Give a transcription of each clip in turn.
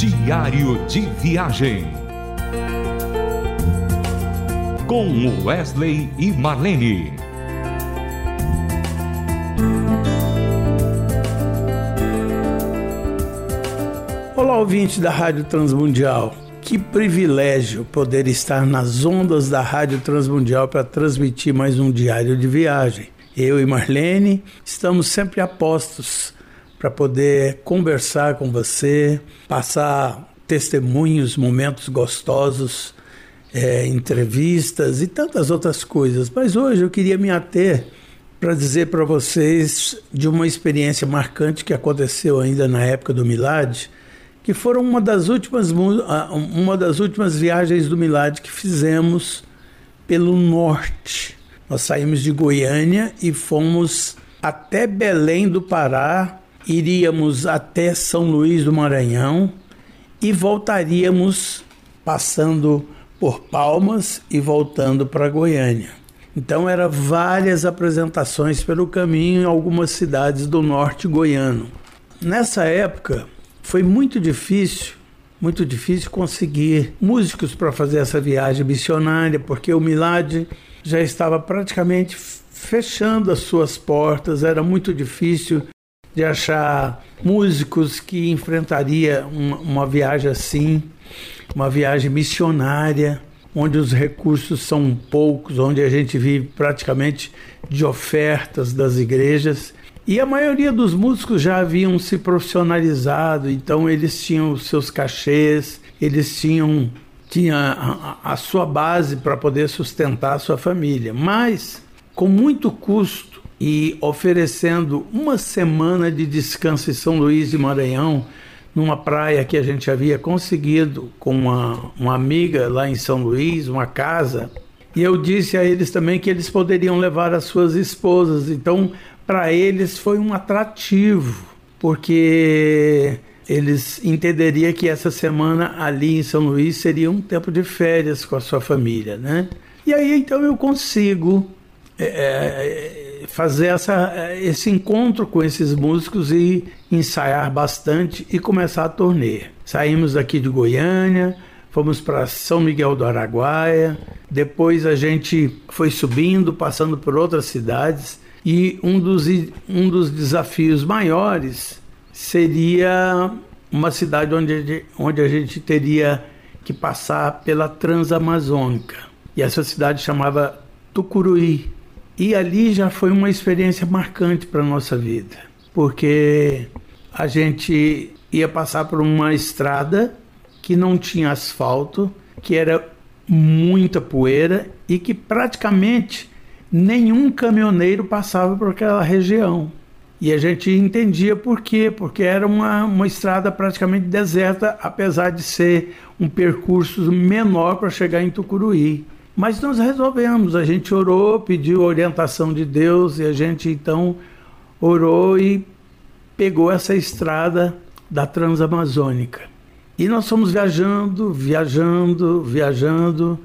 Diário de Viagem. Com Wesley e Marlene. Olá, ouvinte da Rádio Transmundial. Que privilégio poder estar nas ondas da Rádio Transmundial para transmitir mais um diário de viagem. Eu e Marlene estamos sempre a postos para poder conversar com você, passar testemunhos, momentos gostosos, é, entrevistas e tantas outras coisas. Mas hoje eu queria me ater para dizer para vocês de uma experiência marcante que aconteceu ainda na época do Milad, que foram uma das últimas uma das últimas viagens do Milad que fizemos pelo norte. Nós saímos de Goiânia e fomos até Belém do Pará, iríamos até São Luís do Maranhão e voltaríamos passando por Palmas e voltando para Goiânia. Então eram várias apresentações pelo caminho em algumas cidades do norte goiano. Nessa época foi muito difícil, muito difícil conseguir músicos para fazer essa viagem missionária, porque o Milad já estava praticamente fechando as suas portas, era muito difícil de achar músicos que enfrentaria uma, uma viagem assim, uma viagem missionária, onde os recursos são poucos, onde a gente vive praticamente de ofertas das igrejas. E a maioria dos músicos já haviam se profissionalizado, então eles tinham os seus cachês, eles tinham tinha a, a sua base para poder sustentar a sua família. Mas, com muito custo e oferecendo uma semana de descanso em São Luís de Maranhão, numa praia que a gente havia conseguido com uma, uma amiga lá em São Luís, uma casa. E eu disse a eles também que eles poderiam levar as suas esposas. Então, para eles foi um atrativo, porque eles entenderiam que essa semana ali em São Luís seria um tempo de férias com a sua família, né? E aí então eu consigo é, é, fazer essa, esse encontro com esses músicos e ensaiar bastante e começar a turnê. Saímos daqui de Goiânia, fomos para São Miguel do Araguaia, depois a gente foi subindo, passando por outras cidades e um dos, um dos desafios maiores seria uma cidade onde, onde a gente teria que passar pela Transamazônica. E essa cidade chamava Tucuruí. E ali já foi uma experiência marcante para a nossa vida, porque a gente ia passar por uma estrada que não tinha asfalto, que era muita poeira e que praticamente nenhum caminhoneiro passava por aquela região. E a gente entendia por quê, porque era uma, uma estrada praticamente deserta, apesar de ser um percurso menor para chegar em Tucuruí. Mas nós resolvemos, a gente orou, pediu orientação de Deus e a gente então orou e pegou essa estrada da Transamazônica. E nós fomos viajando, viajando, viajando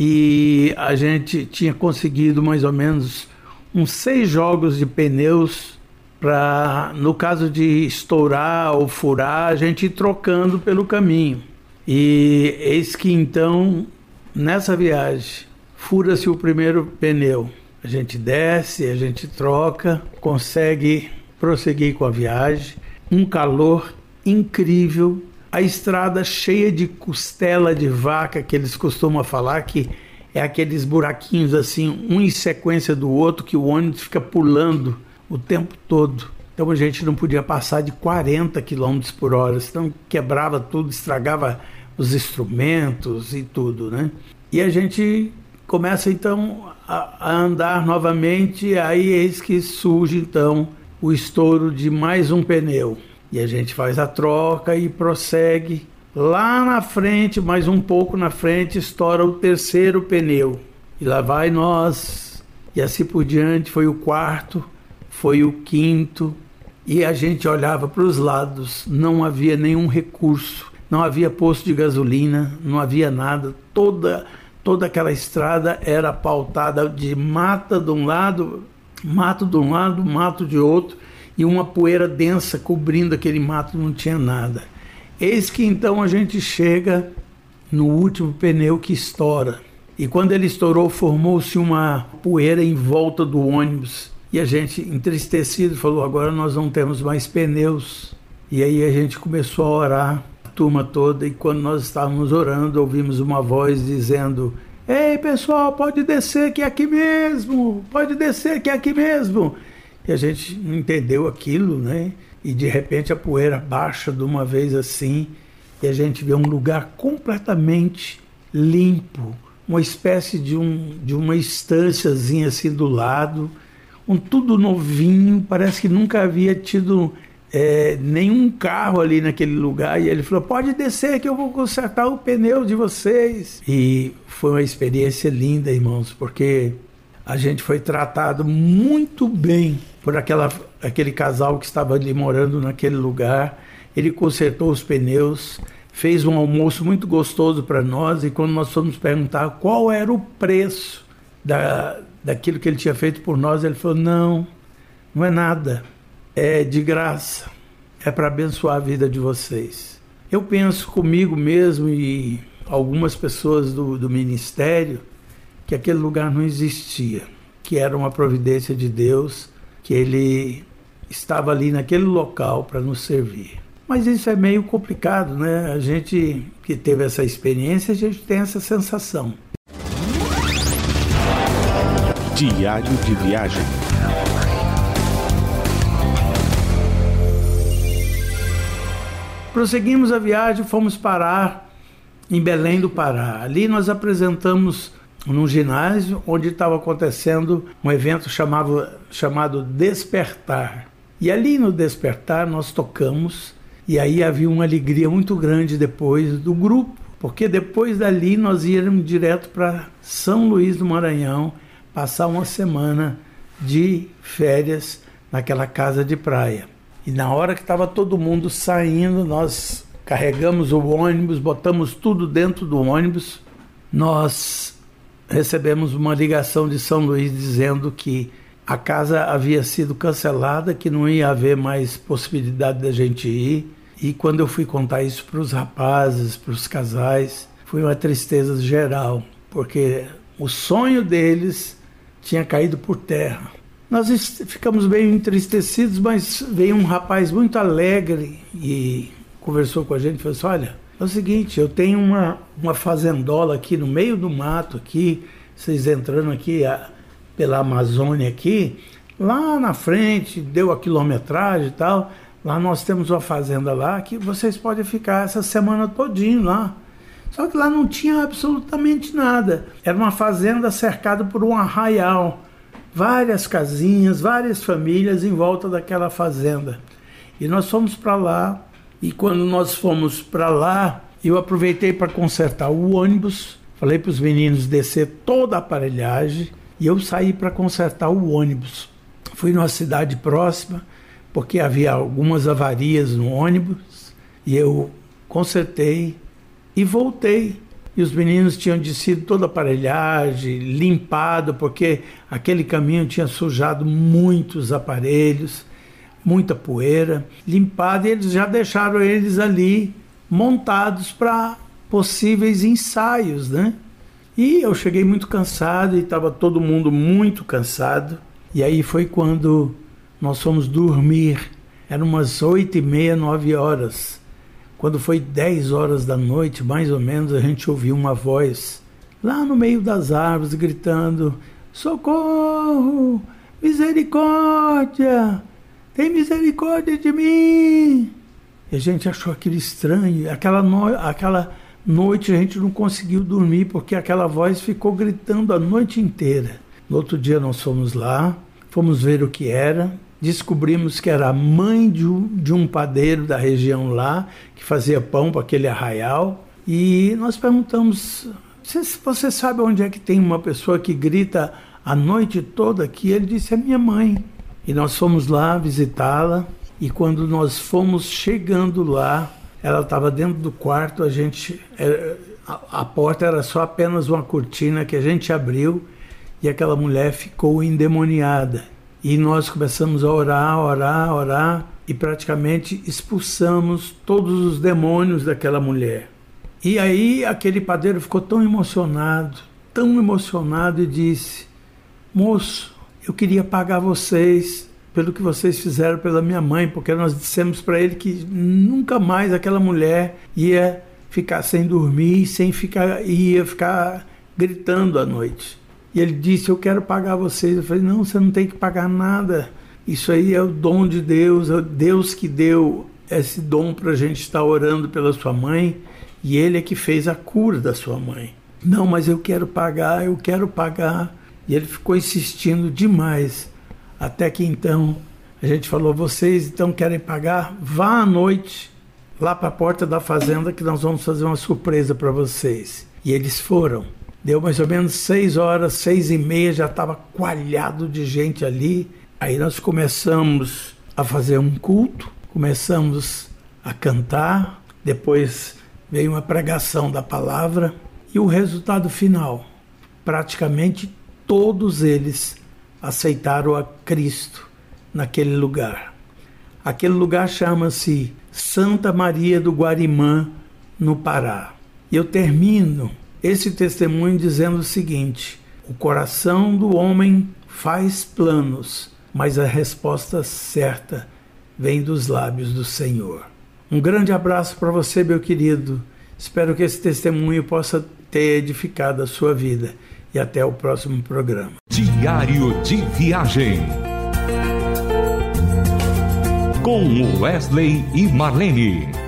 e a gente tinha conseguido mais ou menos uns seis jogos de pneus para, no caso de estourar ou furar, a gente ir trocando pelo caminho. E eis que então, nessa viagem, fura-se o primeiro pneu. A gente desce, a gente troca, consegue prosseguir com a viagem. Um calor incrível, a estrada cheia de costela de vaca que eles costumam falar que é aqueles buraquinhos assim, um em sequência do outro que o ônibus fica pulando o tempo todo. Então a gente não podia passar de 40 km por hora, senão quebrava tudo, estragava os instrumentos e tudo, né? E a gente começa então a, a andar novamente, aí eis que surge então o estouro de mais um pneu. E a gente faz a troca e prossegue. Lá na frente, mais um pouco na frente, estoura o terceiro pneu. E lá vai nós. E assim por diante, foi o quarto foi o quinto, e a gente olhava para os lados, não havia nenhum recurso, não havia posto de gasolina, não havia nada, toda toda aquela estrada era pautada de mata de um lado, mato de um lado, mato de outro, e uma poeira densa cobrindo aquele mato, não tinha nada. Eis que então a gente chega no último pneu que estoura. E quando ele estourou, formou-se uma poeira em volta do ônibus. E a gente, entristecido, falou: agora nós não temos mais pneus. E aí a gente começou a orar, turma toda, e quando nós estávamos orando, ouvimos uma voz dizendo: Ei pessoal, pode descer que é aqui mesmo, pode descer que é aqui mesmo. E a gente não entendeu aquilo, né? E de repente a poeira baixa de uma vez assim, e a gente vê um lugar completamente limpo uma espécie de, um, de uma estânciazinha assim do lado, um tudo novinho, parece que nunca havia tido é, nenhum carro ali naquele lugar. E ele falou: pode descer que eu vou consertar o pneu de vocês. E foi uma experiência linda, irmãos, porque a gente foi tratado muito bem por aquela, aquele casal que estava ali morando naquele lugar. Ele consertou os pneus fez um almoço muito gostoso para nós e quando nós fomos perguntar qual era o preço da, daquilo que ele tinha feito por nós, ele falou: não, não é nada, é de graça, é para abençoar a vida de vocês. Eu penso comigo mesmo e algumas pessoas do, do ministério que aquele lugar não existia, que era uma providência de Deus, que ele estava ali naquele local para nos servir. Mas isso é meio complicado, né? A gente que teve essa experiência, a gente tem essa sensação. Diário de viagem. Prosseguimos a viagem, fomos parar em Belém do Pará. Ali nós apresentamos num ginásio onde estava acontecendo um evento chamado, chamado Despertar. E ali no Despertar nós tocamos e aí havia uma alegria muito grande depois do grupo, porque depois dali nós íamos direto para São Luís do Maranhão, passar uma semana de férias naquela casa de praia. E na hora que estava todo mundo saindo, nós carregamos o ônibus, botamos tudo dentro do ônibus. Nós recebemos uma ligação de São Luís dizendo que a casa havia sido cancelada, que não ia haver mais possibilidade da gente ir e quando eu fui contar isso para os rapazes, para os casais, foi uma tristeza geral, porque o sonho deles tinha caído por terra. Nós ficamos bem entristecidos, mas veio um rapaz muito alegre e conversou com a gente e falou assim: Olha, é o seguinte, eu tenho uma, uma fazendola aqui no meio do mato, aqui, vocês entrando aqui a, pela Amazônia aqui, lá na frente, deu a quilometragem e tal. Lá nós temos uma fazenda lá que vocês podem ficar essa semana todinho lá. Só que lá não tinha absolutamente nada. Era uma fazenda cercada por um arraial. Várias casinhas, várias famílias em volta daquela fazenda. E nós fomos para lá. E quando nós fomos para lá, eu aproveitei para consertar o ônibus. Falei para os meninos descer toda a aparelhagem. E eu saí para consertar o ônibus. Fui numa cidade próxima porque havia algumas avarias no ônibus e eu consertei e voltei. E os meninos tinham descido toda a aparelhagem, limpado, porque aquele caminho tinha sujado muitos aparelhos, muita poeira, limpado, e eles já deixaram eles ali montados para possíveis ensaios, né? E eu cheguei muito cansado e estava todo mundo muito cansado. E aí foi quando nós fomos dormir. Eram umas oito e meia, nove horas. Quando foi dez horas da noite, mais ou menos, a gente ouviu uma voz lá no meio das árvores gritando: Socorro! Misericórdia! Tem misericórdia de mim! E a gente achou aquilo estranho. Aquela, no... aquela noite a gente não conseguiu dormir porque aquela voz ficou gritando a noite inteira. No outro dia nós fomos lá, fomos ver o que era descobrimos que era a mãe de um, de um padeiro da região lá, que fazia pão para aquele arraial. E nós perguntamos: você sabe onde é que tem uma pessoa que grita a noite toda aqui? Ele disse: é minha mãe. E nós fomos lá visitá-la. E quando nós fomos chegando lá, ela estava dentro do quarto. A gente, é, a porta era só apenas uma cortina que a gente abriu e aquela mulher ficou endemoniada. E nós começamos a orar, orar, orar. e praticamente expulsamos todos os demônios daquela mulher. E aí aquele padeiro ficou tão emocionado, tão emocionado e disse: Moço, eu queria pagar vocês pelo que vocês fizeram pela minha mãe, porque nós dissemos para ele que nunca mais aquela mulher ia ficar sem dormir, sem ficar ia ficar gritando à noite. E ele disse: Eu quero pagar vocês. Eu falei: Não, você não tem que pagar nada. Isso aí é o dom de Deus, é Deus que deu esse dom para a gente estar orando pela sua mãe e Ele é que fez a cura da sua mãe. Não, mas eu quero pagar, eu quero pagar. E ele ficou insistindo demais. Até que então a gente falou: vocês então querem pagar? Vá à noite lá para a porta da fazenda que nós vamos fazer uma surpresa para vocês. E eles foram. Deu mais ou menos seis horas, seis e meia, já estava coalhado de gente ali. Aí nós começamos a fazer um culto, começamos a cantar, depois veio uma pregação da palavra e o resultado final, praticamente todos eles aceitaram a Cristo naquele lugar. Aquele lugar chama-se Santa Maria do Guarimã, no Pará. E eu termino esse testemunho dizendo o seguinte: o coração do homem faz planos, mas a resposta certa vem dos lábios do Senhor. Um grande abraço para você, meu querido. Espero que esse testemunho possa ter edificado a sua vida. E até o próximo programa. Diário de Viagem. Com Wesley e Marlene.